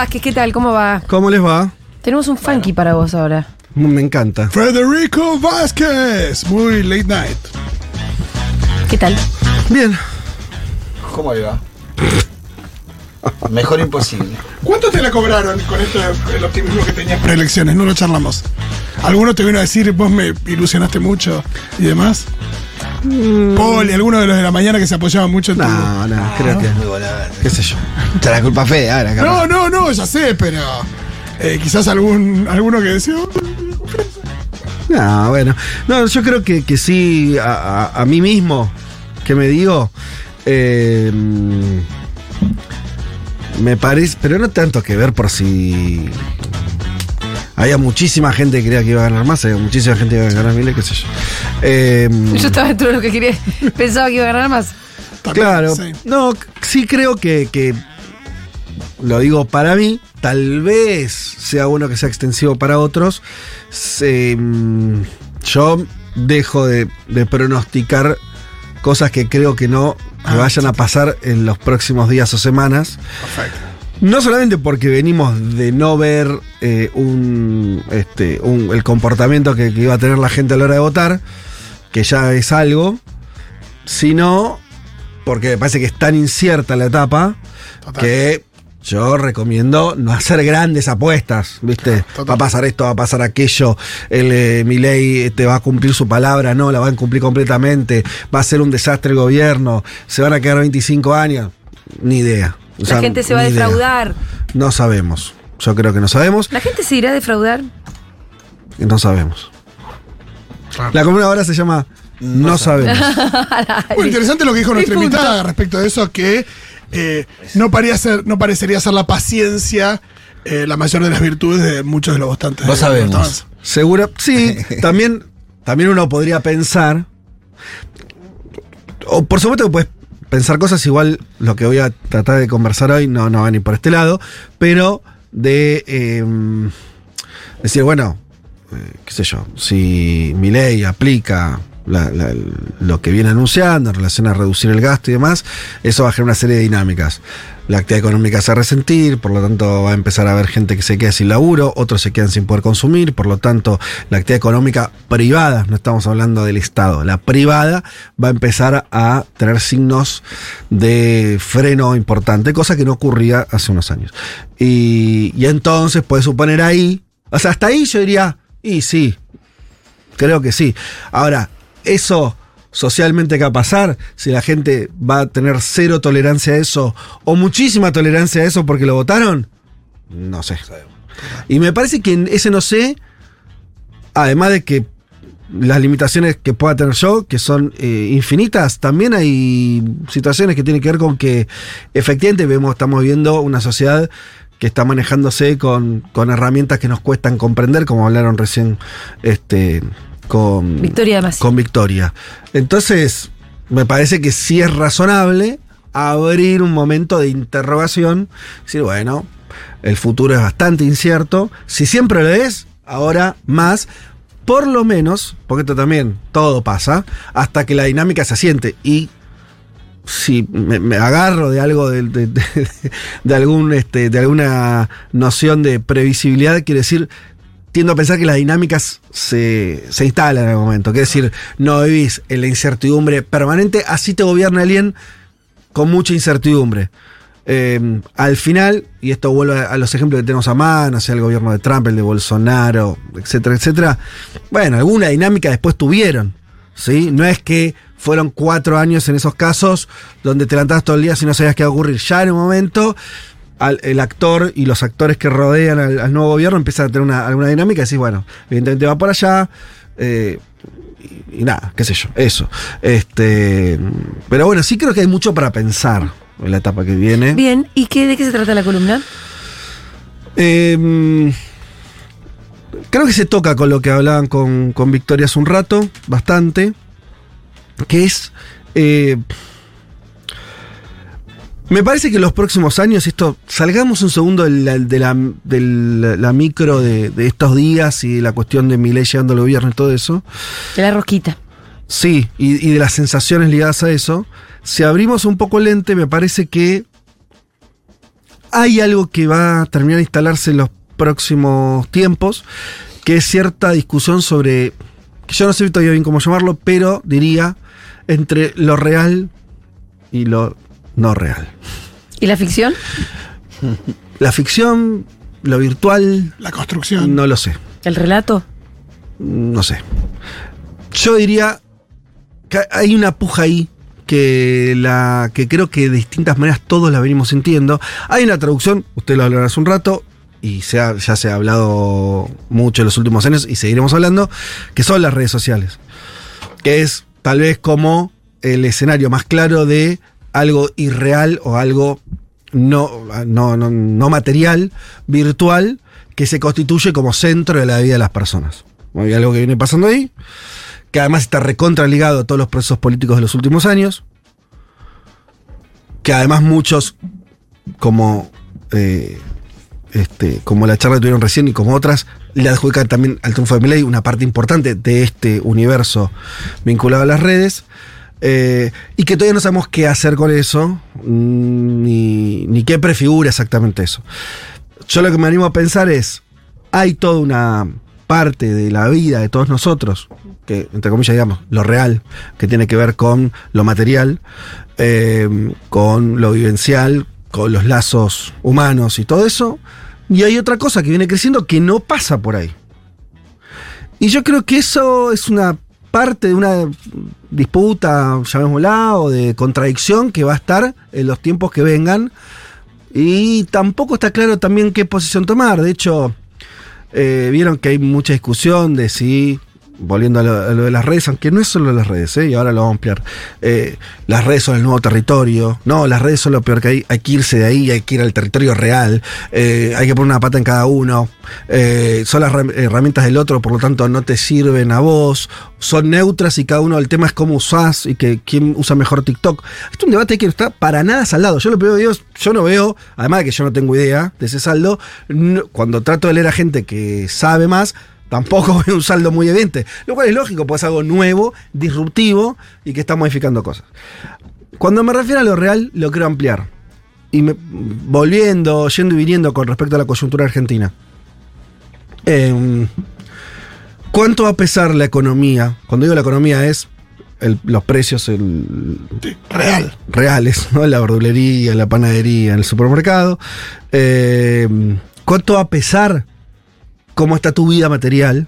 Vázquez, ¿qué tal? ¿Cómo va? ¿Cómo les va? Tenemos un funky para vos ahora. Me encanta. Federico Vázquez, muy late night. ¿Qué tal? Bien. ¿Cómo le va? Mejor imposible. ¿Cuánto te la cobraron con esto del optimismo que tenías preelecciones? No lo charlamos. ¿Alguno te vino a decir, vos me ilusionaste mucho y demás? Paul y alguno de los de la mañana que se apoyaban mucho en tu- No, no, creo que. Muy buena verde. ¿Qué sé yo? Te la culpa fe, ahora, No, no, no, ya sé, pero eh, quizás algún alguno que decía. "Oh, No, bueno. No, yo creo que, que sí, a, a- a mí mismo, que me digo, eh, me parece, pero no tanto que ver por si... Había muchísima gente que creía que iba a ganar más, había muchísima gente que iba a ganar miles, qué sé yo. Eh, Yo estaba dentro de lo que quería. Pensaba que iba a ganar más. también, Claro, sí. no, sí creo que, que, lo digo para mí, tal vez sea bueno que sea extensivo para otros. Se, mm, yo dejo de, de pronosticar cosas que creo que no me Ah, vayan a pasar en los próximos días o semanas. Perfecto. No solamente porque venimos de no ver eh, un, este, un- el comportamiento que, que iba a tener la gente a la hora de votar, que ya es algo, sino porque me parece que es tan incierta la etapa Total. que yo recomiendo no hacer grandes apuestas, ¿viste? total. Va a pasar esto, va a pasar aquello, el eh, Milei te va a cumplir su palabra, no, la va a cumplir completamente, va a ser un desastre el gobierno, se van a quedar 25 años, ni idea. O La gente se va a idea. defraudar. No sabemos. Yo creo que no sabemos. ¿La gente se irá a defraudar? No sabemos. La columna ahora se llama No, sabemos. Muy interesante lo que dijo nuestra invitada respecto de eso, que eh, no, ser, no parecería ser la paciencia eh, la mayor de las virtudes de muchos de los votantes. Lo de sabemos. Seguro. Sí, también, también uno podría pensar. O por supuesto que puedes pensar cosas igual. Lo que voy a tratar de conversar hoy no, no va ni por este lado. Pero de eh, decir, bueno, eh, qué sé yo, si mi ley aplica lo que viene anunciando en relación a reducir el gasto y demás, eso va a generar una serie de dinámicas. La actividad económica se va resentir, por lo tanto va a empezar a haber gente que se queda sin laburo, otros se quedan sin poder consumir, por lo tanto la actividad económica privada, no estamos hablando del Estado, la privada va a empezar a tener signos de freno importante, cosa que no ocurría hace unos años. Y, y entonces puedes suponer ahí, o sea, hasta ahí yo diría, y sí, Creo que sí. Ahora, eso socialmente qué va a pasar, si la gente va a tener cero tolerancia a eso o muchísima tolerancia a eso porque lo votaron, no sé. Y me parece que en ese no sé, además de que las limitaciones que pueda tener yo, que son eh, infinitas, también hay situaciones que tienen que ver con que efectivamente vemos, estamos viendo una sociedad que está manejándose con, con herramientas que nos cuestan comprender, como hablaron recién este, con Victoria. Con Victoria. Entonces, me parece que sí es razonable abrir un momento de interrogación, decir, bueno, el futuro es bastante incierto, si siempre lo es, ahora más, por lo menos, porque esto también todo pasa, hasta que la dinámica se asiente y si me, agarro de algo de, de- de- algún este, de alguna noción de previsibilidad, quiere decir tiendo a pensar que las dinámicas se, se instalan en algún momento. Quiere decir, no vivís en la incertidumbre permanente, así te gobierna alguien con mucha incertidumbre. Eh, al final, y esto vuelve a, a los ejemplos que tenemos a mano, sea el gobierno de Trump, el de Bolsonaro, etcétera, etcétera. Bueno, alguna dinámica después tuvieron. ¿Sí? No es que fueron cuatro años en esos casos donde te levantabas todo el día si no sabías qué iba a ocurrir. Ya en un momento, al- el actor y los actores que rodean al, al nuevo gobierno empiezan a tener una, alguna dinámica y decís, bueno, evidentemente va por allá. eh, y, y nada, qué sé yo, eso. Este, pero bueno, sí creo que hay mucho para pensar en la etapa que viene. Bien, ¿y qué, de qué se trata la columna? Eh, creo que se toca con lo que hablaban con, con Victoria hace un rato, bastante, que es... eh, me parece que en los próximos años, esto, salgamos un segundo de la, de la, de la- la micro de, de estos días y la cuestión de mi ley llegando al gobierno y todo eso. De la rosquita. Sí, y, y de las sensaciones ligadas a eso. Si abrimos un poco el lente, me parece que hay algo que va a terminar de instalarse en los próximos tiempos, que es cierta discusión sobre, que yo no sé todavía bien cómo llamarlo, pero diría entre lo real y lo no real. ¿Y la ficción? La ficción, lo virtual, La construcción. no lo sé. ¿El relato? no sé. Yo diría que hay una puja ahí que la que creo que de distintas maneras todos la venimos sintiendo. Hay una traducción, usted lo hablará hace un rato y se ha- ya se ha hablado mucho en los últimos años y seguiremos hablando, que son las redes sociales. Que es tal vez como el escenario más claro de algo irreal o algo no, no, no, no material, virtual, que se constituye como centro de la vida de las personas. Hay algo que viene pasando ahí, que además está recontra ligado a todos los procesos políticos de los últimos años, que además muchos, como, eh, este, como la charla que tuvieron recién y como otras, le adjudican también al triunfo de Milei una parte importante de este universo vinculado a las redes. eh, y que todavía no sabemos qué hacer con eso, mm, ni, ni qué prefigura exactamente eso. Yo lo que me animo a pensar es, hay toda una parte de la vida de todos nosotros, que entre comillas digamos, lo real, que tiene que ver con lo material, eh, con lo vivencial, con los lazos humanos y todo eso, y hay otra cosa que viene creciendo que no pasa por ahí. Y yo creo que eso es una parte de una disputa, llamémosla, o de contradicción que va a estar en los tiempos que vengan. Y tampoco está claro también qué posición tomar. De hecho, eh, vieron que hay mucha discusión de si, volviendo a lo, de las redes, aunque no es solo las redes, ¿eh? y ahora lo vamos a ampliar, eh, las redes son el nuevo territorio, no, las redes son lo peor que hay, hay que irse de ahí, hay que ir al territorio real, eh, hay que poner una pata en cada uno, son las herram- herramientas del otro, por lo tanto no te sirven a vos, son neutras y cada uno, el tema es cómo usás y que quién usa mejor TikTok. Esto es un debate que no está para nada saldado. Yo lo veo, digo, yo no veo, además de que yo no tengo idea de ese saldo, cuando trato de leer a gente que sabe más, tampoco veo un saldo muy evidente. Lo cual es lógico, pues es algo nuevo, disruptivo y que está modificando cosas. Cuando me refiero a lo real, lo quiero ampliar. Y me- volviendo, yendo y viniendo con respecto a la coyuntura argentina. Em, ¿Cuánto va a pesar la economía? Cuando digo la economía es el- los precios el- real. reales, ¿no? En la verdulería, en la panadería, en el supermercado. Em, ¿Cuánto va a pesar cómo está tu vida material?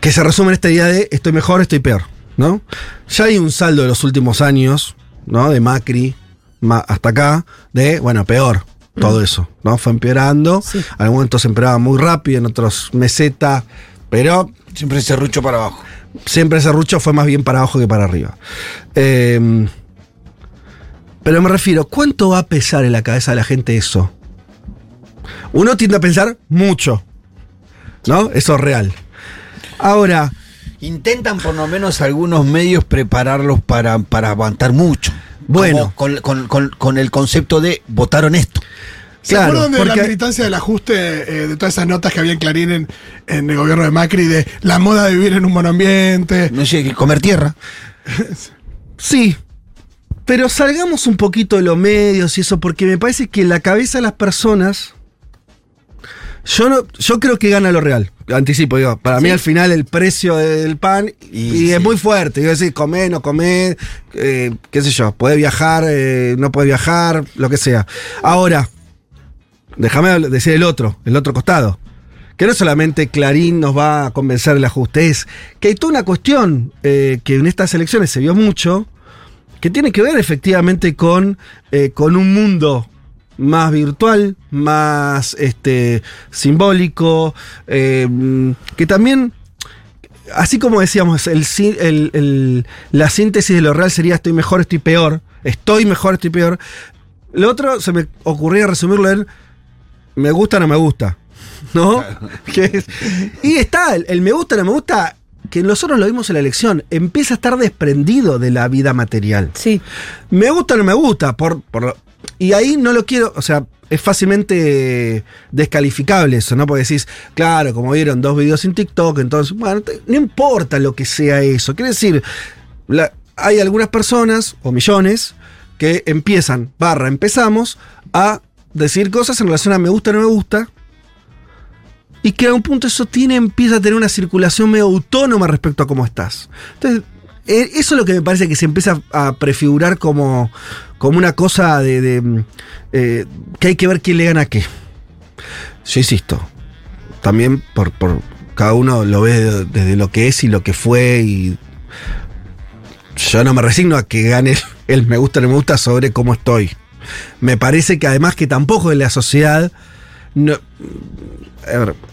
Que se resume en esta idea de estoy mejor, estoy peor, ¿no? Ya hay un saldo de los últimos años, ¿no? De Macri ma- hasta acá, de, bueno, peor, todo eso, ¿no? Fue empeorando. Sí. En algún momento se empeoraba muy rápido, en otros meseta, pero Siempre ese rucho para abajo. siempre ese rucho fue más bien para abajo que para arriba. Eh, pero me refiero, ¿cuánto va a pesar en la cabeza de la gente eso? Uno tiende a pensar mucho, ¿no? Eso es real. Ahora, Intentan por lo menos algunos medios prepararlos para, para aguantar mucho. Bueno. Con, con- con- con el concepto de votaron esto. ¿Se Claro, acuerdan de porque- la militancia del ajuste, eh, de todas esas notas que había en Clarín en, en el gobierno de Macri, de la moda de vivir en un monoambiente? No sé, comer tierra. sí, pero salgamos un poquito de los medios y eso, porque me parece que en la cabeza de las personas, yo, no, yo creo que gana lo real. Anticipo, digo, para mí al final el precio del pan y, Y es muy fuerte. Digo, decir, comer, no comer, eh, qué sé yo, puede viajar, eh, no puede viajar, lo que sea. Ahora, déjame decir el otro, el otro costado. Que no solamente Clarín nos va a convencer del ajuste, es que hay toda una cuestión eh, que en estas elecciones se vio mucho, que tiene que ver efectivamente con, eh, con un mundo más virtual, más este, simbólico, eh, que también así como decíamos, el, sí- el- el- la síntesis de lo real sería estoy mejor, estoy peor. Estoy mejor, estoy peor. Lo otro se me ocurría resumirlo en me gusta, no me gusta. ¿No? Es- y está, el, el me gusta, no me gusta, que nosotros lo vimos en la elección, empieza a estar desprendido de la vida material. Sí. Me gusta o no me gusta. Por, por lo- y ahí no lo quiero, o sea, es fácilmente descalificable eso, ¿no? Porque decís, claro, como vieron dos videos en TikTok, entonces, bueno, no importa lo que sea eso. Quiere decir, hay algunas personas, o millones, que empiezan, barra, empezamos, a decir cosas en relación a me gusta o no me gusta. Y que a un punto eso tiene, empieza a tener una circulación medio autónoma respecto a cómo estás. Entonces, eh, eso es lo que me parece que se empieza a prefigurar como, como una cosa de, de, mm, eh, que hay que ver quién le gana a qué. Yo insisto, también por, por cada uno lo ve de- desde lo que es y lo que fue y yo no me resigno a que gane el, me gusta no me gusta sobre cómo estoy. Me parece que además que tampoco en la sociedad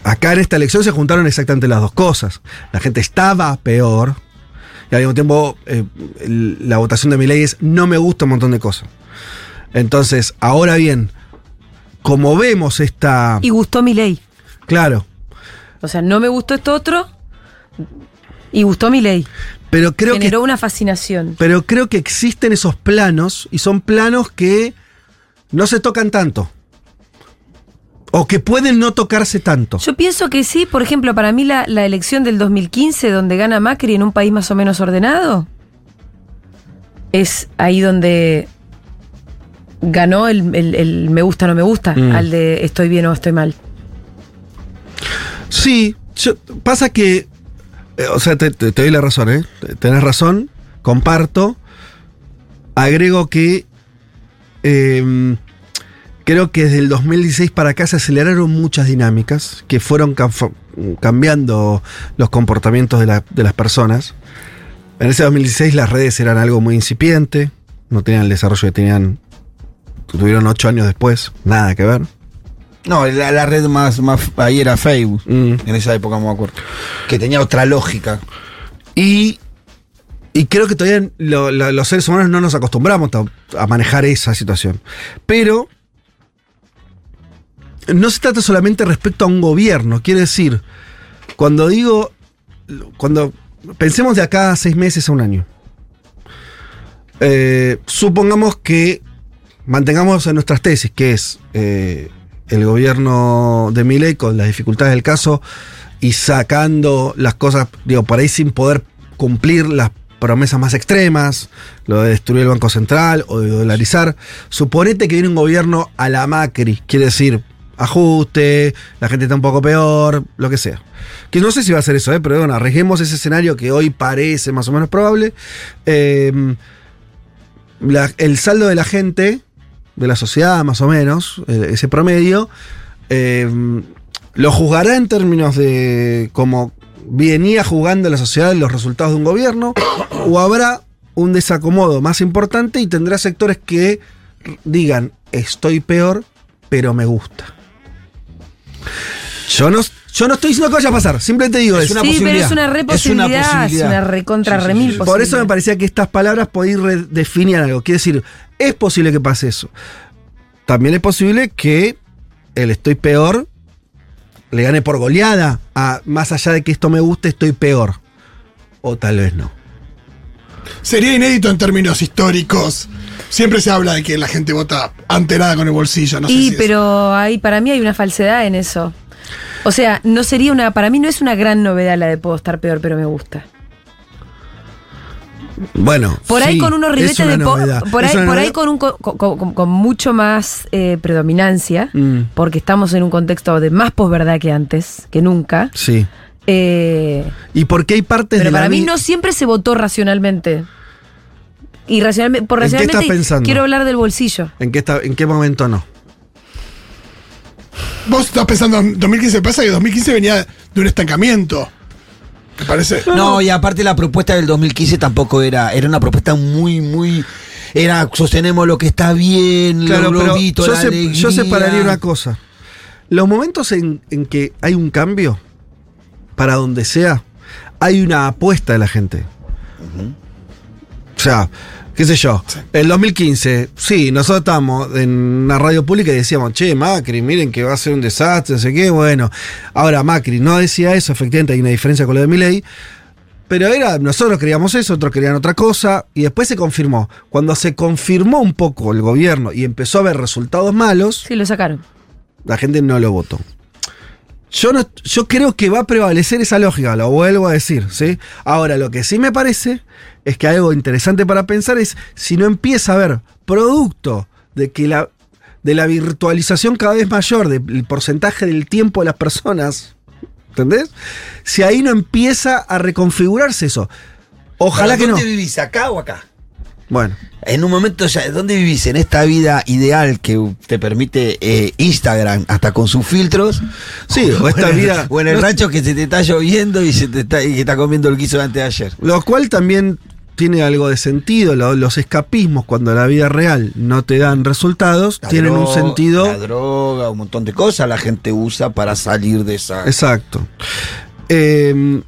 acá en esta elección se juntaron exactamente las dos cosas. La gente estaba peor y al mismo tiempo eh, la votación de mi ley es no me gusta un montón de cosas. Entonces, ahora bien, como vemos esta... Y gustó mi ley. Claro, O sea, no me gustó esto otro. Y gustó mi ley. pero creo que... Generó una fascinación. Pero creo que existen esos planos y son planos que no se tocan tanto. O que pueden no tocarse tanto. Yo pienso que sí, por ejemplo, para mí la, la elección del 2015, donde gana Macri en un país más o menos ordenado, es ahí donde ganó el, el- el me gusta, no me gusta, Mm. al de estoy bien o estoy mal. Sí, yo- pasa que. eh, o sea, te, te- te doy la razón, ¿eh? Te- Tenés razón, comparto. Agrego que. em, creo que desde el 2016 para acá se aceleraron muchas dinámicas que fueron cam- cambiando los comportamientos de, la- de las personas. En ese 2016 las redes eran algo muy incipiente, no tenían el desarrollo que tenían. Tuvieron ocho años después, nada que ver. No, la, la red más, más. Ahí era Facebook. Mm. En esa época me acuerdo. Que tenía otra lógica. Y, y creo que todavía lo- lo- los seres humanos no nos acostumbramos a, a manejar esa situación. Pero no se trata solamente respecto a un gobierno. Quiere decir, cuando digo, cuando pensemos de acá a seis meses a un año, eh, supongamos que mantengamos en nuestras tesis, que es eh, el gobierno de Milei con las dificultades del caso y sacando las cosas, digo, por ahí sin poder cumplir las promesas más extremas, lo de destruir el Banco Central o de dolarizar. Suponete que viene un gobierno a la Macri, quiere decir, ajuste, la gente está un poco peor, lo que sea. Que no sé si va a ser eso, ¿eh? pero bueno, arriesguemos ese escenario que hoy parece más o menos probable. La- el saldo de la gente, de la sociedad más o menos, ese promedio, eh, lo juzgará en términos de cómo venía jugando la sociedad los resultados de un gobierno, o habrá un desacomodo más importante y tendrá sectores que digan, estoy peor, pero me gusta. Yo no, yo no estoy diciendo que vaya a pasar, simplemente digo Es eso. una sí, pero posibilidad. es una re Es una posibilidad, es una, posibilidad. recontra Sí, sí, remil sí. Por eso me parecía que estas palabras podían redefinir algo. Quiere decir, es posible que pase eso. También es posible que el estoy peor le gane por goleada a más allá de que esto me guste, estoy peor. O tal vez no. Sería inédito en términos históricos. Siempre se habla de que la gente vota antenada con el bolsillo, no sé si es- pero ahí para mí hay una falsedad en eso. O sea, no sería una, para mí no es una gran novedad la de puedo estar peor, pero me gusta. Bueno, Por ahí sí, con unos es ribetes una de po- novedad. por ahí, por ahí con un co- co- con, con mucho más eh, predominancia, Mm, porque estamos en un contexto de más posverdad que antes, que nunca. sí. Eh, ¿Y por qué hay partes pero de la para mí no siempre se votó racionalmente. Y racionalmente, por ¿En qué racionalmente estás pensando? quiero hablar del bolsillo. ¿En qué, está- ¿En qué momento no? Vos estás pensando en 2015 pasa que 2015 venía de un estancamiento. ¿Te parece? No, y aparte la propuesta del 2015 tampoco era, era una propuesta muy, muy, era sostenemos lo que está bien, Claro, lo pero globito, yo, la se- alegría. yo separaría una cosa. Los momentos en, en que hay un cambio, para donde sea, hay una apuesta de la gente. O sea, qué sé yo, el 2015, sí, nosotros estábamos en una radio pública y decíamos, che, Macri, miren que va a ser un desastre, no sé qué, bueno. Ahora Macri no decía eso, efectivamente hay una diferencia con lo de Milei. Pero era, nosotros creíamos eso, otros creían otra cosa, y después se confirmó. Cuando se confirmó un poco el gobierno y empezó a haber resultados malos, Sí, lo sacaron. la gente no lo votó. Yo, no, yo creo que va a prevalecer esa lógica, lo vuelvo a decir, ¿sí? Ahora, lo que sí me parece es que algo interesante para pensar es si no empieza a haber producto de que la, de la virtualización cada vez mayor del porcentaje del tiempo de las personas, ¿entendés? Si ahí no empieza a reconfigurarse eso. Ojalá que no. ¿Dónde vivís? ¿Acá o acá? Bueno, En un momento ya, ¿dónde vivís? En esta vida ideal que te permite eh, Instagram, hasta con sus filtros. Sí, o esta vida- O en el no- rancho que se te está lloviendo y se te está, y que está comiendo el guiso de antes de ayer. Lo cual también tiene algo de sentido. Lo- los escapismos, cuando la vida real no te dan resultados, La tienen un sentido. La droga, un montón de cosas la gente usa para salir de esa. Exacto. Eh,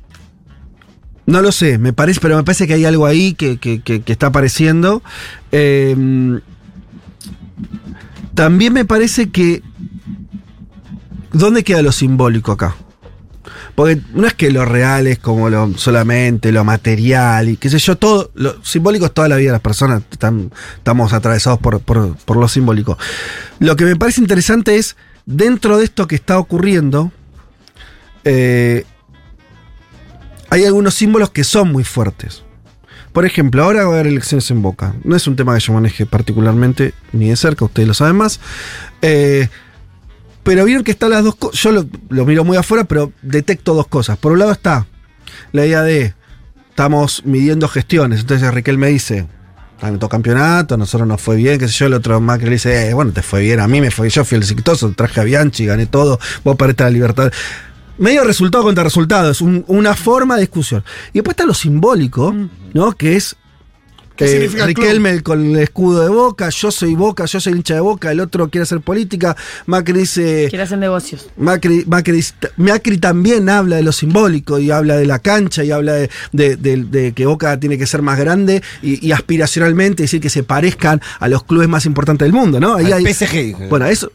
no lo sé, me parece, pero me parece que hay algo ahí que, que- está apareciendo. Eh, también me parece que. ¿Dónde queda lo simbólico acá? Porque no es que lo real es como lo solamente lo material y qué sé yo, todo, lo simbólico es toda la vida de las personas, están- estamos atravesados por, por- por lo simbólico. Lo que me parece interesante es, dentro de esto que está ocurriendo, eh, hay algunos símbolos que son muy fuertes. Por ejemplo, ahora va a haber elecciones en Boca. No es un tema que yo maneje particularmente ni de cerca, ustedes lo saben más. Eh, pero vieron que están las dos cosas. Yo lo, miro muy afuera, pero detecto dos cosas. Por un lado está la idea de estamos midiendo gestiones. Entonces Riquel me dice, ganó campeonato, a nosotros nos fue bien, qué sé yo, el otro Macri le dice, eh, bueno, te fue bien, a mí me fue bien, yo fui el exitoso, traje a Bianchi, gané todo, vos perdiste la libertad. Medio resultado contra resultado, es un- una forma de discusión. Y después está lo simbólico, ¿no? Que es ¿Qué eh, significa el club? Riquelme con el escudo de Boca, yo soy Boca, yo soy hincha de Boca, el otro quiere hacer política, Macri dice... Quiere hacer negocios. Macri, Macri, Macri también habla de lo simbólico y habla de la cancha y habla de, de- de- de que Boca tiene que ser más grande y, y aspiracionalmente decir que se parezcan a los clubes más importantes del mundo, ¿no? Ahí Al hay- PSG. Bueno, eso,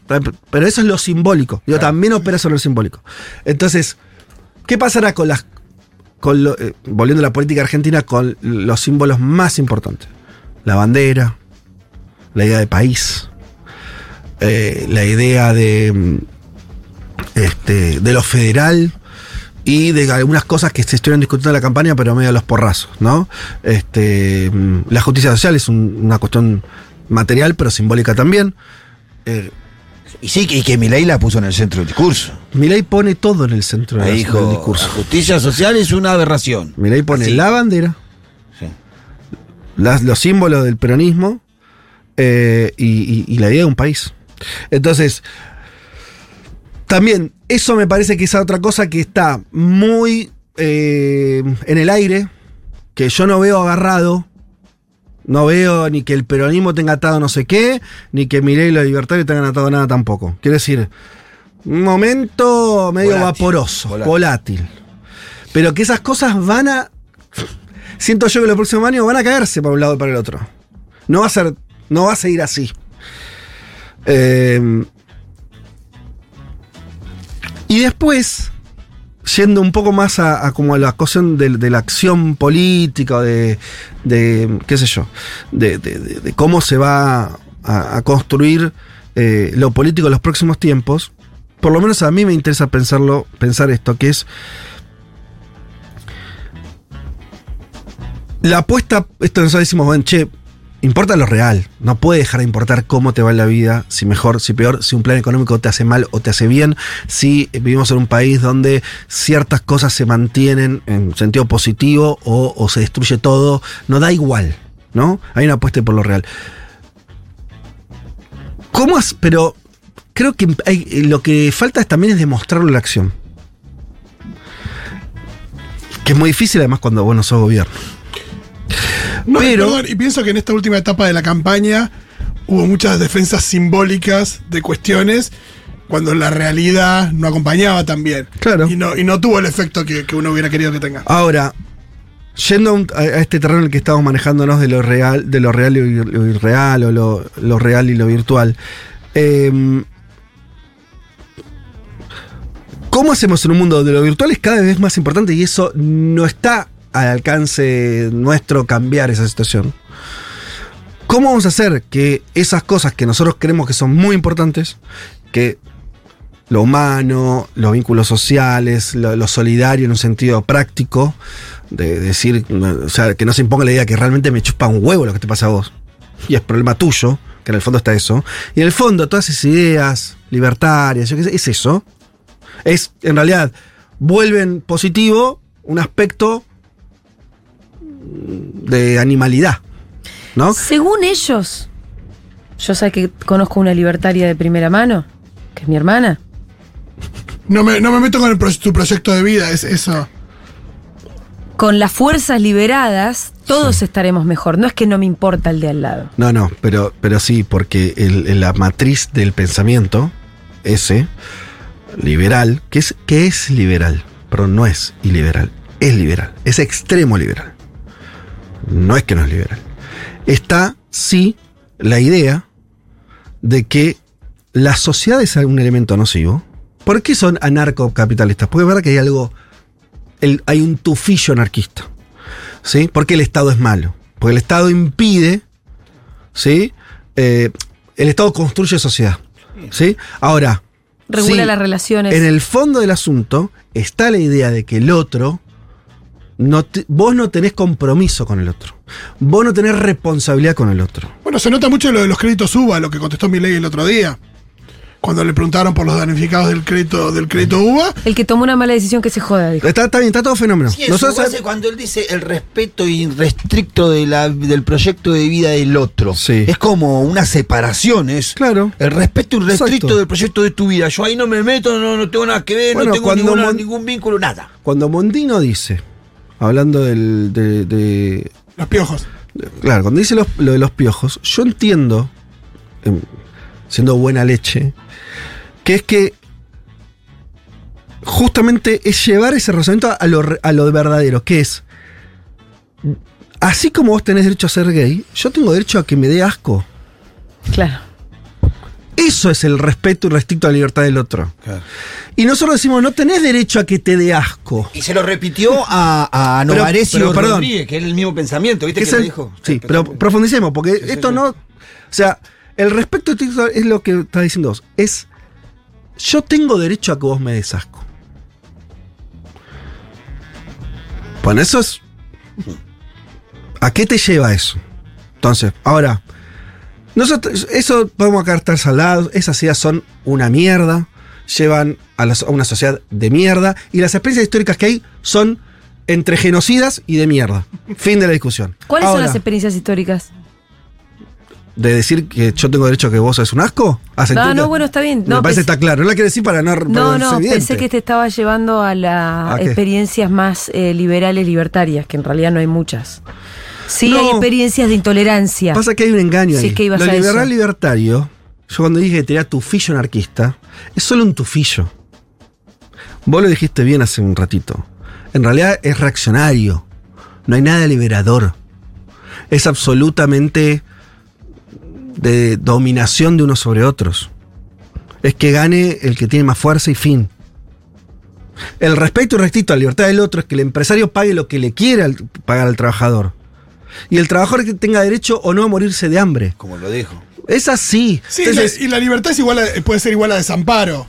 pero eso es lo simbólico. Yo también opera sobre lo simbólico. Entonces, ¿qué pasará con las. Eh, volviendo a la política argentina, con los símbolos más importantes? La bandera, la idea de país, eh, la idea de. mm, Este, de lo federal y de algunas cosas que se estuvieron discutiendo en la campaña, pero medio a los porrazos, ¿no? Este, mm, la justicia social es un- una cuestión material, pero simbólica también. Eh, Y sí, y que Milei la puso en el centro del discurso. Milei pone todo en el centro del dijo, del la discurso. justicia social es una aberración. Milei pone Así. la bandera, Sí. las- los símbolos del peronismo eh, y, y- y la idea de un país. Entonces, también eso me parece que es otra cosa que está muy eh, en el aire, que yo no veo agarrado. No veo ni que el peronismo tenga atado no sé qué, ni que Milei y los libertarios tengan atado nada tampoco. Quiero decir, un momento medio Volátil. vaporoso, Volátil. volátil. Pero que esas cosas van a. Siento yo que los próximos años van a caerse para un lado y para el otro. No va a ser. No va a seguir así. Eh, y después, yendo un poco más a, como a la cuestión de, de la acción política, de, de qué sé yo, de, de- cómo se va a, a construir eh, lo político en los próximos tiempos, por lo menos a mí me interesa pensarlo, pensar esto, que es la apuesta, esto nosotros decimos, bueno, che, importa lo real, no puede dejar de importar cómo te va la vida, si mejor, si peor, si un plan económico te hace mal o te hace bien, si vivimos en un país donde ciertas cosas se mantienen en sentido positivo o, se destruye todo, no da igual, ¿no? Hay una apuesta por lo real. ¿Cómo has, pero creo que lo que falta también es demostrarlo en la acción. Que es muy difícil además cuando vos no sos gobierno. No, Pero- perdón, y pienso que en esta última etapa de la campaña hubo muchas defensas simbólicas de cuestiones cuando la realidad no acompañaba tan bien. Claro. Y no, y no tuvo el efecto que, que uno hubiera querido que tenga. Ahora, yendo a este terreno en el que estamos manejándonos de lo real, de lo real y lo irreal, o lo, lo real y lo virtual. em, ¿Cómo hacemos en un mundo donde lo virtual es cada vez más importante y eso no está al alcance nuestro cambiar esa situación? ¿Cómo vamos a hacer que esas cosas que nosotros creemos que son muy importantes, que lo humano, los vínculos sociales, lo, solidario en un sentido práctico, de decir, o sea, que no se imponga la idea que realmente me chupa un huevo lo que te pasa a vos, y es problema tuyo, que en el fondo está eso, y en el fondo todas esas ideas libertarias, es eso, es en realidad vuelven positivo un aspecto de animalidad, ¿no? Según ellos, yo sé que conozco una libertaria de primera mano, que es mi hermana. No me, no me meto con el pro- tu proyecto de vida, es eso. Con las fuerzas liberadas, todos estaremos mejor. No es que no me importa el de al lado. No, no, pero, pero sí, porque el- la matriz del pensamiento, ese, liberal, que es, que es liberal, pero no es iliberal, es liberal, es extremo liberal. No es que no es liberal. Está, sí, la idea de que la sociedad es un elemento nocivo. ¿Por qué son anarcocapitalistas? Porque es verdad que hay algo, el- hay un tufillo anarquista. ¿Sí? Porque el Estado es malo. Porque el Estado impide ¿sí? Eh, el Estado construye sociedad, ¿sí? Ahora, Regula sí, las relaciones. en el fondo del asunto está la idea de que el otro, no te- vos no tenés compromiso con el otro, vos no tenés responsabilidad con el otro. Bueno, se nota mucho lo de los créditos UBA, lo que contestó mi ley el otro día. Cuando le preguntaron por los damnificados del crédito, del crédito UBA, El que tomó una mala decisión que se joda, dijo. Está, está bien, está todo fenómeno. Sí, Nosotros- base, cuando él dice el respeto irrestricto de la- del proyecto de vida del otro, Sí. es como una separación, es Claro. el respeto irrestricto Exacto. del proyecto de tu vida. Yo ahí no me meto, no, no tengo nada que ver, Bueno, no tengo ninguna- ningún vínculo, nada. Cuando Mondino dice, hablando del, de, de- los piojos. de- Claro, cuando dice los- lo de los piojos, yo entiendo, em, siendo buena leche, que es que justamente es llevar ese razonamiento a lo, re- a lo verdadero, que es, así como vos tenés derecho a ser gay, yo tengo derecho a que me dé asco. Claro. Eso es el respeto y restricto a la libertad del otro. Y nosotros decimos, no tenés derecho a que te dé asco. Y se lo repitió a, a Pero- pero, perdón. Rodríguez, que era el mismo pensamiento, ¿viste? Es que el- lo dijo. sí, pero profundicemos, porque Sí, esto sí. no. O sea, el respeto estricto es lo que está diciendo vos. Es. Yo tengo derecho a que vos me des asco. Bueno, eso es. ¿A qué te lleva eso? Entonces, ahora. Nosotros, eso podemos acá estar salados, esas ideas son una mierda, llevan a, la a una sociedad de mierda, y las experiencias históricas que hay son entre genocidas y de mierda. Fin de la discusión. ¿Cuáles son las experiencias históricas? de decir que yo tengo derecho a que vos sos un asco? ¿Has No, no, bueno, está bien. Me No, parece que está claro. No la quiero decir para no. No, para no, evidente. pensé que te estaba llevando a las experiencias más eh, liberales, libertarias, que en realidad no hay muchas. Sí No. hay experiencias de intolerancia. Pasa que hay un engaño Sí, ahí. que Lo a liberal eso. libertario, yo cuando dije que tenía tufillo anarquista, es solo un tufillo. Vos lo dijiste bien hace un ratito. En realidad es reaccionario. No hay nada liberador. Es absolutamente de dominación de unos sobre otros. Es que gane el que tiene más fuerza y fin. El respeto y restricto a la libertad del otro es que el empresario pague lo que le quiera pagar al trabajador. Y el trabajador que tenga derecho o no a morirse de hambre. Como lo dijo. Es así. Sí, Entonces, la- y la libertad es igual a- puede ser igual a desamparo.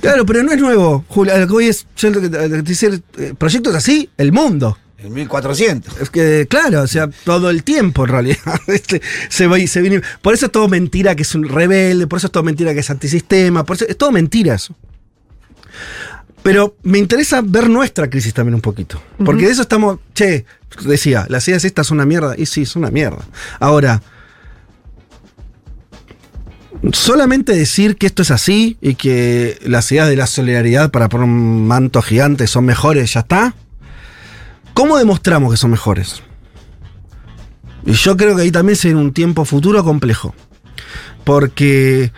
claro, pero no es nuevo. Julia, lo que voy es, yo lo que te- lo que te decir, eh, proyectos así, el mundo. En 1400. Es que, claro, o sea, todo el tiempo en realidad. Este, se, va y se viene. Por eso es todo mentira que es un rebelde, por eso es todo mentira que es antisistema, por eso es todo mentira eso. Pero me interesa ver nuestra crisis también un poquito. Porque de eso estamos. Che, decía, las ideas estas son una mierda. Y sí, son una mierda. Ahora. Solamente decir que esto es así y que las ideas de la solidaridad para poner un manto gigante son mejores, ya está. ¿Cómo demostramos que son mejores? Y yo creo que ahí también se viene un tiempo futuro complejo. Porque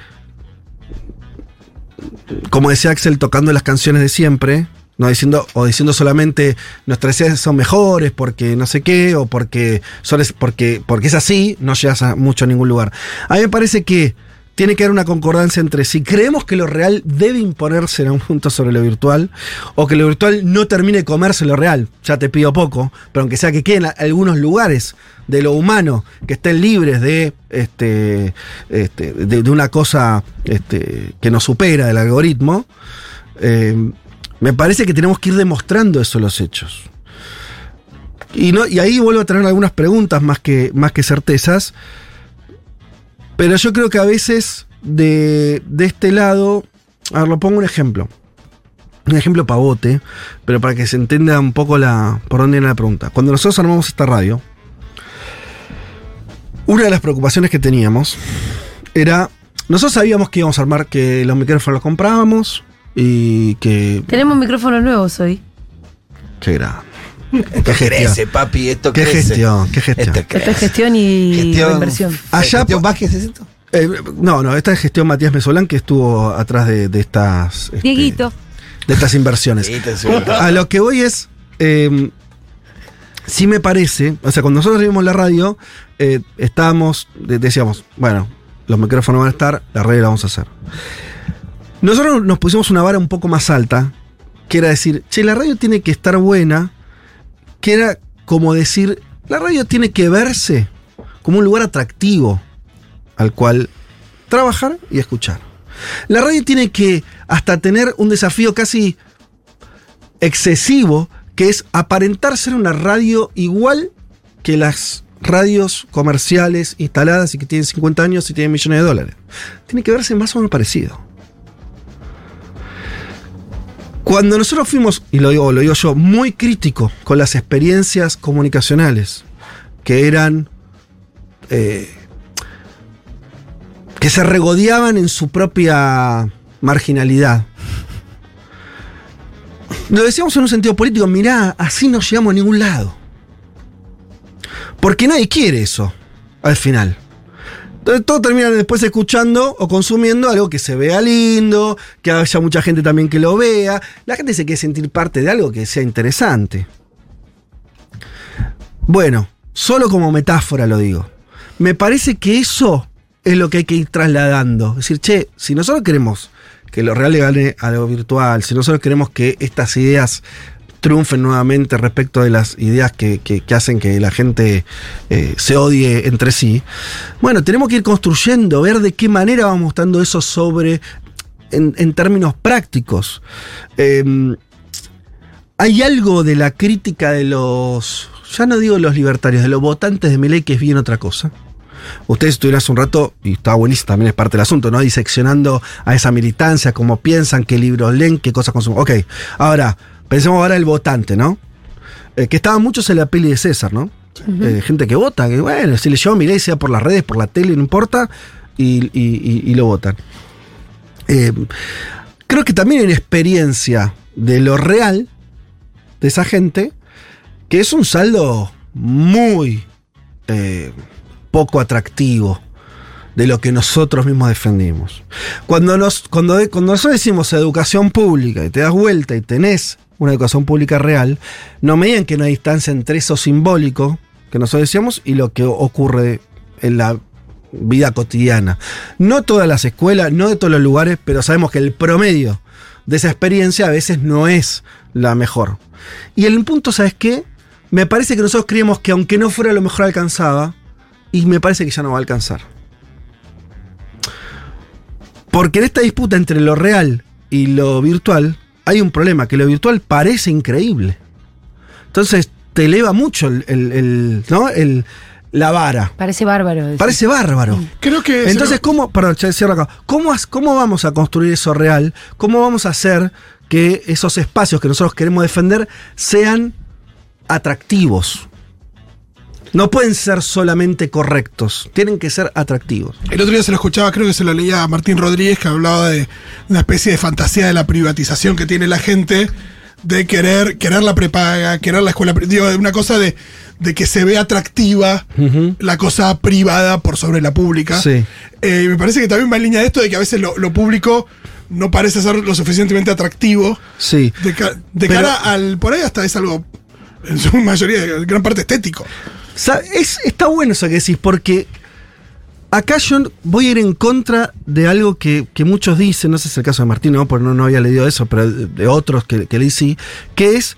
como decía Axel, tocando las canciones de siempre, no diciendo, o diciendo solamente nuestras ideas son mejores porque no sé qué, o porque, son es, porque, porque es así, no llegas a mucho a ningún lugar. A mí me parece que tiene que haber una concordancia entre si creemos que lo real debe imponerse en un punto sobre lo virtual, o que lo virtual no termine de comerse lo real. Ya te pido poco, pero aunque sea que queden algunos lugares de lo humano que estén libres de, este, este, de, una cosa este, que nos supera del algoritmo, eh, me parece que tenemos que ir demostrando eso los hechos. Y, no, y ahí vuelvo a tener algunas preguntas más que, más que certezas. Pero yo creo que a veces de, de este lado, a ver, lo pongo un ejemplo. Un ejemplo pavote, pero para que se entienda un poco la, por dónde viene la pregunta. Cuando nosotros armamos esta radio, una de las preocupaciones que teníamos era, nosotros sabíamos que íbamos a armar, que los micrófonos los comprábamos y que... Tenemos micrófonos nuevos hoy. Que era... Esto crece, papi, esto ¿Qué crece. gestión? ¿Qué gestión? Esto Esto es gestión y Gestión- inversión. Allá ¿Gestión po- Vázquez es esto? Eh, no, no, esta es gestión Matías Mesolán que estuvo atrás de, de estas... este, Dieguito. de estas inversiones. A lo que voy es. eh, sí me parece. O sea, cuando nosotros vimos la radio, eh, estábamos. de- decíamos, bueno, los micrófonos van a estar, la radio la vamos a hacer. Nosotros nos pusimos una vara un poco más alta, que era decir, che, la radio tiene que estar buena, que era como decir, la radio tiene que verse como un lugar atractivo al cual trabajar y escuchar. La radio tiene que hasta tener un desafío casi excesivo, que es aparentar ser una radio igual que las radios comerciales instaladas y que tienen 50 años y tienen millones de dólares. Tiene que verse más o menos parecido. Cuando nosotros fuimos, y lo digo, lo digo yo, muy crítico con las experiencias comunicacionales, que eran eh, que se regodeaban en su propia marginalidad. Lo decíamos en un sentido político, mirá, así no llegamos a ningún lado. Porque nadie quiere eso, al final. Entonces todos terminan después escuchando o consumiendo algo que se vea lindo, que haya mucha gente también que lo vea. La gente se quiere sentir parte de algo que sea interesante. Bueno, solo como metáfora lo digo. Me parece que eso es lo que hay que ir trasladando. Es decir, che, si nosotros queremos que lo real le gane a lo virtual, si nosotros queremos que estas ideas triunfen nuevamente respecto de las ideas que, hacen que la gente eh, se odie entre sí, bueno, tenemos que ir construyendo, ver de qué manera vamos mostrando eso sobre, en, en términos prácticos. Em, hay algo de la crítica de los, ya no digo los libertarios, de los votantes de Milei que es bien otra cosa. Ustedes estuvieron hace un rato, y está buenísimo, también es parte del asunto, ¿no? Diseccionando a esa militancia, cómo piensan, qué libros leen, qué cosas consumen. Ok, ahora, pensemos ahora el votante, ¿no? Eh, que estaban muchos en la peli de César, ¿no? Eh, gente que vota, que bueno, si le lleva Milei, sea por las redes, por la tele, no importa, y, y- y- y lo votan. Eh, creo que también hay una experiencia de lo real de esa gente, que es un saldo muy poco atractivo de lo que nosotros mismos defendimos. Cuando, nos, cuando, cuando nosotros decimos educación pública y te das vuelta y tenés una educación pública real, no medían que no hay distancia entre eso simbólico que nosotros decíamos y lo que ocurre en la vida cotidiana. No todas las escuelas, no de todos los lugares, pero sabemos que el promedio de esa experiencia a veces no es la mejor. Y el punto, ¿sabes qué? Me parece que nosotros creíamos que aunque no fuera lo mejor alcanzaba, y me parece que ya no va a alcanzar. Porque en esta disputa entre lo real y lo virtual hay un problema, que lo virtual parece increíble. Entonces te eleva mucho el, el- el- ¿no? el- la vara. Parece bárbaro. decir. Parece bárbaro. Creo que. Entonces, ¿cómo, perdón, cierro acá. ¿Cómo, ¿Cómo vamos a construir eso real? ¿Cómo vamos a hacer que esos espacios que nosotros queremos defender sean atractivos? No pueden ser solamente correctos, tienen que ser atractivos. El otro día se lo escuchaba, creo que se lo leía a Martín Rodríguez, que hablaba de una especie de fantasía de la privatización que tiene la gente, de querer, querer la prepaga, querer la escuela, digo, de una cosa de, de que se ve atractiva la cosa privada por sobre la pública. Sí. Eh, y me parece que también va en línea de esto de que a veces lo, lo público no parece ser lo suficientemente atractivo. Sí. De, ca- de Pero- cara al. Por ahí hasta es algo, en su mayoría, gran parte estético. Es- está bueno eso que decís, porque acá yo voy a ir en contra de algo que, que muchos dicen, no sé si es el caso de Martín, no, porque no, no había leído eso, pero de, otros que, que leí sí, que es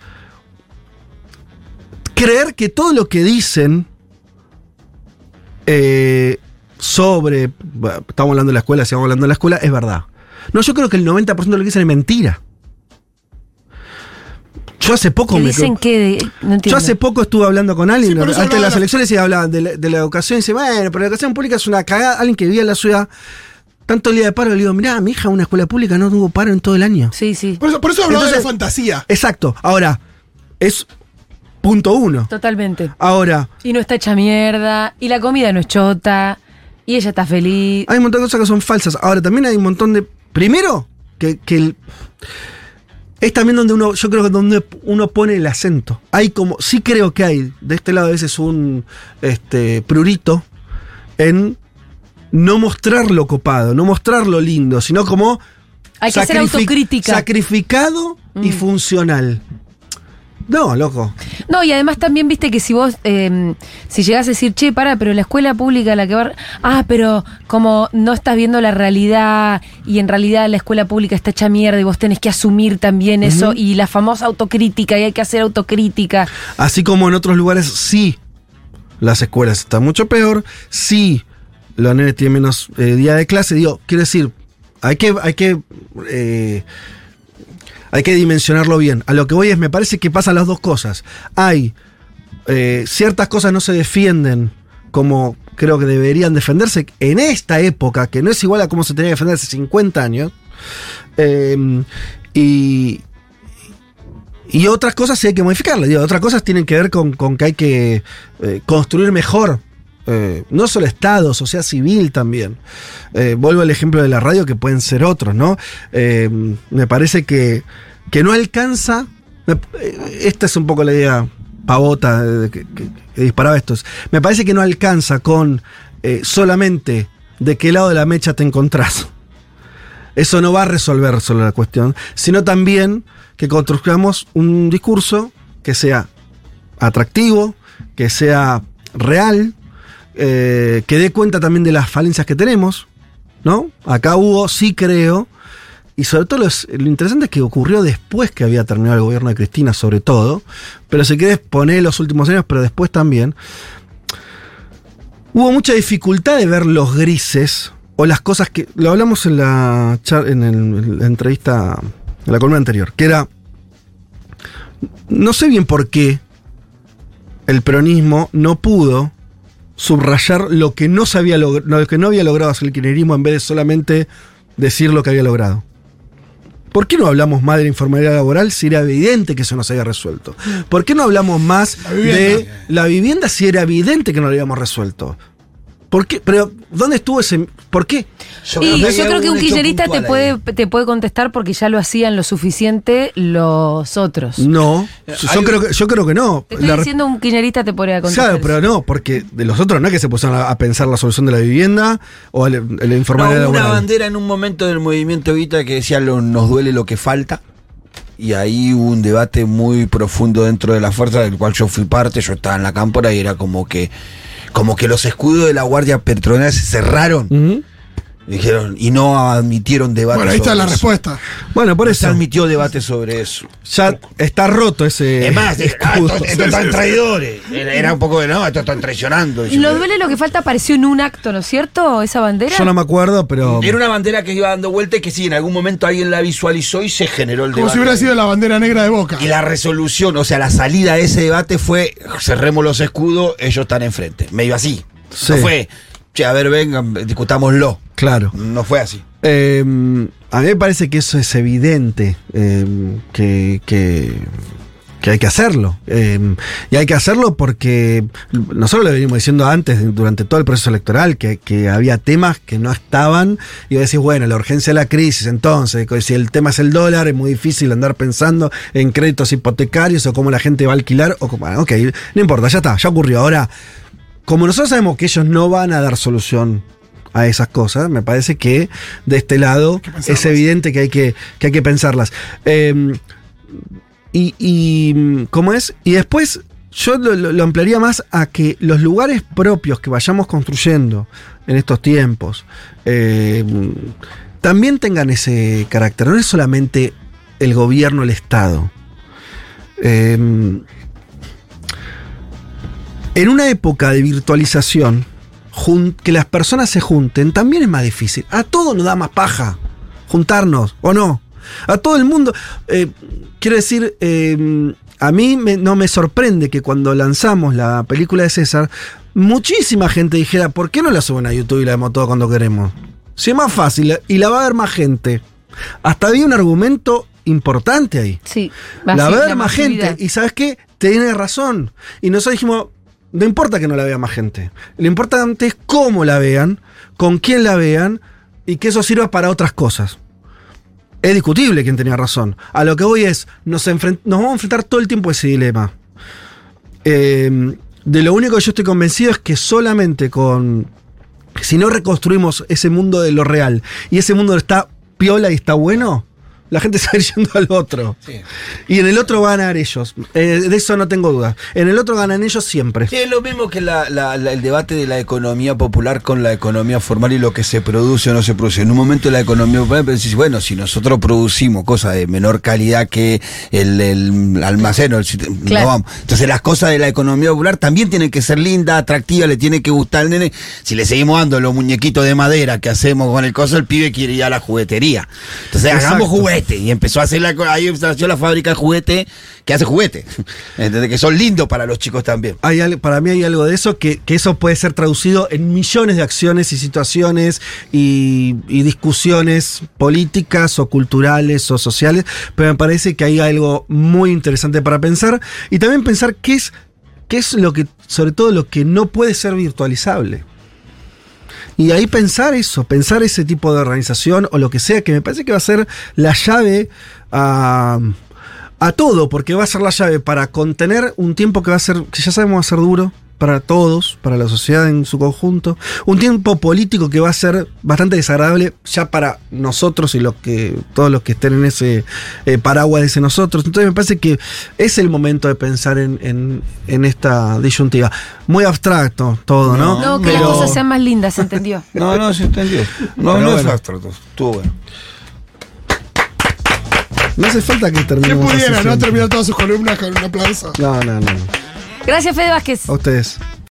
creer que todo lo que dicen eh, sobre, estamos hablando de la escuela, sigamos hablando de la escuela, es verdad. No, yo creo que el 90% de lo que dicen es mentira. Yo hace poco me... dicen que. de- no entiendo. Yo hace poco estuve hablando con alguien, Sí, antes de hablaba las elecciones, y hablaban de la, de la educación, y dice, bueno, pero la educación pública es una cagada. Alguien que vivía en la ciudad, tanto el día de paro, le digo, mirá, mi hija una escuela pública no tuvo paro en todo el año. Sí, sí. Por eso, por eso hablaba de la fantasía. Exacto. Ahora, es punto uno. Totalmente. Ahora, Y no está hecha mierda. Y la comida no es chota. Y ella está feliz. hay un montón de cosas que son falsas. Ahora, también hay un montón de. Primero, que, que el- es también donde uno, yo creo que donde uno pone el acento. Hay como, sí creo que hay, de este lado a veces un este, prurito en no mostrar lo copado, no mostrar lo lindo, sino como Hay que ser autocrítica. Mm. Sacrificado y funcional. No, loco. No, y además también viste que si vos, eh, si llegás a decir, che, para, pero la escuela pública la que va. Ah, pero como no estás viendo la realidad y en realidad la escuela pública está hecha mierda y vos tenés que asumir también eso y la famosa autocrítica y hay que hacer autocrítica. Así como en otros lugares, sí, las escuelas están mucho peor, sí, los nenes tienen menos eh, día de clase. Digo, quiero decir, hay que, hay que, eh, hay que dimensionarlo bien. A lo que voy es, me parece que pasan las dos cosas. Hay eh, ciertas cosas no se defienden como creo que deberían defenderse en esta época, que no es igual a cómo se tenía que defender hace 50 años. Eh, y, y otras cosas sí hay que modificarlas. Otras cosas tienen que ver con, con que hay que eh, construir mejor. Eh, no solo Estado, sociedad civil también. Eh, vuelvo al ejemplo de la radio, que pueden ser otros, ¿no? Eh, me parece que, que no alcanza. esta es un poco la idea pavota que, disparaba estos. Me parece que no alcanza con solamente de qué lado de la mecha te encontrás. Eso no va a resolver solo la cuestión, sino también que construyamos un discurso que sea atractivo, que sea real, eh, que dé cuenta también de las falencias que tenemos, ¿no? Acá hubo, sí creo, y sobre todo lo, es- lo interesante es que ocurrió después que había terminado el gobierno de Cristina, sobre todo, pero si querés poner los últimos años, pero después también, hubo mucha dificultad de ver los grises o las cosas que. Lo hablamos en la, en la entrevista, en la columna anterior, que era. No sé bien por qué el peronismo no pudo subrayar lo que no, log- lo que no había logrado hacer el kirchnerismo en vez de solamente decir lo que había logrado. ¿Por qué no hablamos más de la informalidad laboral si era evidente que eso no se había resuelto? ¿Por qué no hablamos más La de la vivienda si era evidente que no lo habíamos resuelto? ¿Por qué? Pero, ¿dónde estuvo ese...? ¿Por qué? y hay yo creo que un kirchnerista te puede, ahí. te puede contestar porque ya lo hacían lo suficiente los otros. No, yo, creo que, yo creo que no. Te estoy La diciendo un kirchnerista te podría contestar. Claro, pero no, porque de los otros no es que se pusieron a, a pensar la solución de la vivienda o el, el No, informalidad hubo una bandera en un momento del movimiento Evita que decía lo- nos duele lo que falta. Y ahí hubo un debate muy profundo dentro de la fuerza del cual yo fui parte, yo estaba en la cámpora y era como que como que los escudos de la Guardia Petrolera se cerraron. Dijeron, y no admitieron debate Bueno, ahí está la eso. respuesta. Bueno, por No eso se admitió debate sobre eso. ya está roto ese Es más, de- ah, escudo. estos, estos están traidores. Era, era un poco de, no, estos están traicionando. Y lo duele lo que falta apareció en un acto, ¿no es cierto? Esa bandera. Yo no me acuerdo, pero... Era una bandera que iba dando vuelta y que sí, en algún momento alguien la visualizó y se generó el Como debate. si hubiera sido la bandera negra de Boca. Y la resolución, o sea, la salida de ese debate fue, cerremos los escudos, ellos están enfrente. Medio así. Sí. No fue, che, a ver, vengan, discutámoslo. Claro. No fue así. Eh, a mí me parece que eso es evidente, eh, que, que, que hay que hacerlo. Eh, y hay que hacerlo porque nosotros lo venimos diciendo antes, durante todo el proceso electoral, que, que había temas que no estaban. Y decís, bueno, la urgencia de la crisis, entonces, si el tema es el dólar, es muy difícil andar pensando en créditos hipotecarios o cómo la gente va a alquilar. O cómo, ok, no importa, ya está, ya ocurrió. Ahora, como nosotros sabemos que ellos no van a dar solución a esas cosas. Me parece que de este lado es evidente que hay que, que, hay que pensarlas. Eh, y, y, ¿cómo es? Y después yo lo, lo- lo ampliaría más a que los lugares propios que vayamos construyendo en estos tiempos eh, también tengan ese carácter. No es solamente el gobierno, el Estado. Eh, en una época de virtualización, que las personas se junten también es más difícil. A todos nos da más paja juntarnos, ¿o no? A todo el mundo. eh, quiero decir, eh, a mí me- no me sorprende que cuando lanzamos la película de César, muchísima gente dijera, ¿por qué no la suben a YouTube y la vemos todo cuando queremos? Si es más fácil y la va a ver más gente. Hasta había un argumento importante ahí. Sí. La va a ver más gente. Y sabes qué? Tiene razón. Y nosotros dijimos, no importa que no la vea más gente. Lo importante es cómo la vean, con quién la vean y que eso sirva para otras cosas. Es discutible quién tenía razón. A lo que voy es, nos, vamos a enfrentar todo el tiempo a ese dilema. Eh, de lo único que yo estoy convencido es que solamente con... Si no reconstruimos ese mundo de lo real y ese mundo está piola y está bueno, la gente se va a ir yendo al otro. Y en el otro van a ganar ellos. Eh, de eso no tengo duda. En el otro ganan ellos siempre. Sí, es lo mismo que la- la- la- el debate de la economía popular con la economía formal y lo que se produce o no se produce. En un momento la economía popular decís, bueno, si nosotros producimos cosas de menor calidad que el, el almacén, o el sit- no Claro. vamos. Entonces las cosas de la economía popular también tienen que ser lindas, atractivas, le tiene que gustar al nene. Si le seguimos dando los muñequitos de madera que hacemos con el coso, el pibe quiere ir a la juguetería. Entonces Exacto. hagamos Y empezó a hacer la, ahí nació la fábrica de juguete que hace juguete. Entendés que son lindos para los chicos también. Hay, para mí hay algo de eso que, que eso puede ser traducido en millones de acciones y situaciones y, y discusiones políticas o culturales o sociales, pero me parece que hay algo muy interesante para pensar y también pensar qué es, qué es lo que, sobre todo lo que no puede ser virtualizable. Y ahí pensar eso, pensar ese tipo de organización o lo que sea, que me parece que va a ser la llave a, a todo, porque va a ser la llave para contener un tiempo que va a ser, que ya sabemos va a ser duro para todos, para la sociedad en su conjunto, un tiempo político que va a ser bastante desagradable ya para nosotros y los que, todos los que estén en ese eh, paraguas de ese nosotros. Entonces me parece que es el momento de pensar en, en- en esta disyuntiva. Muy abstracto todo, ¿no? No, que las Pero- cosas sean más lindas, ¿entendió? No, no, se entendió. No, Pero no es abstracto. Estuvo bueno. No hace falta que ¿Quién terminemos así pudiera no terminar todas sus columnas con un aplauso? No, no, no. Gracias, Fede Vázquez. A ustedes.